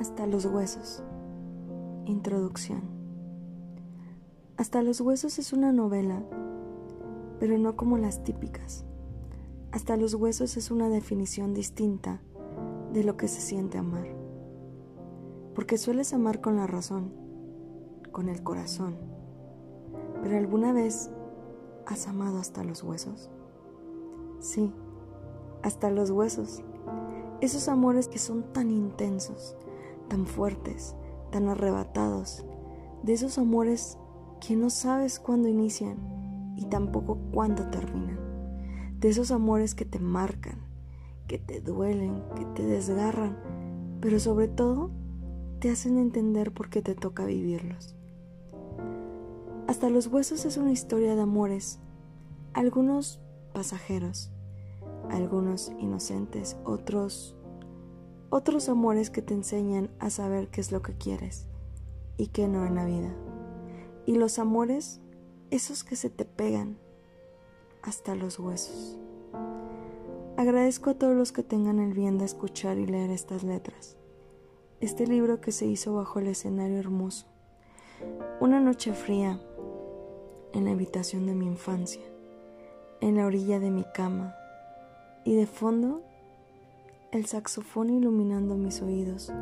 Hasta los huesos. Introducción. Hasta los huesos es una novela, pero no como las típicas. Hasta los huesos es una definición distinta de lo que se siente amar. Porque sueles amar con la razón, con el corazón. Pero alguna vez has amado hasta los huesos. Sí, hasta los huesos. Esos amores que son tan intensos, tan fuertes, tan arrebatados. De esos amores que no sabes cuándo inician y tampoco cuándo terminan. De esos amores que te marcan, que te duelen, que te desgarran, pero sobre todo te hacen entender por qué te toca vivirlos. Hasta los huesos es una historia de amores, algunos pasajeros, algunos inocentes, otros otros amores que te enseñan a saber qué es lo que quieres y qué no en la vida. Y los amores, esos que se te pegan hasta los huesos. Agradezco a todos los que tengan el bien de escuchar y leer estas letras. Este libro que se hizo bajo el escenario hermoso. Una noche fría en la habitación de mi infancia, en la orilla de mi cama y de fondo el saxofón iluminando mis oídos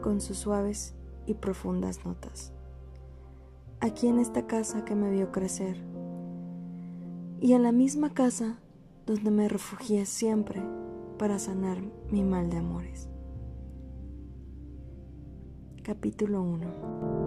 con sus suaves y profundas notas. Aquí en esta casa que me vio crecer y en la misma casa donde me refugié siempre para sanar mi mal de amores. Capítulo 1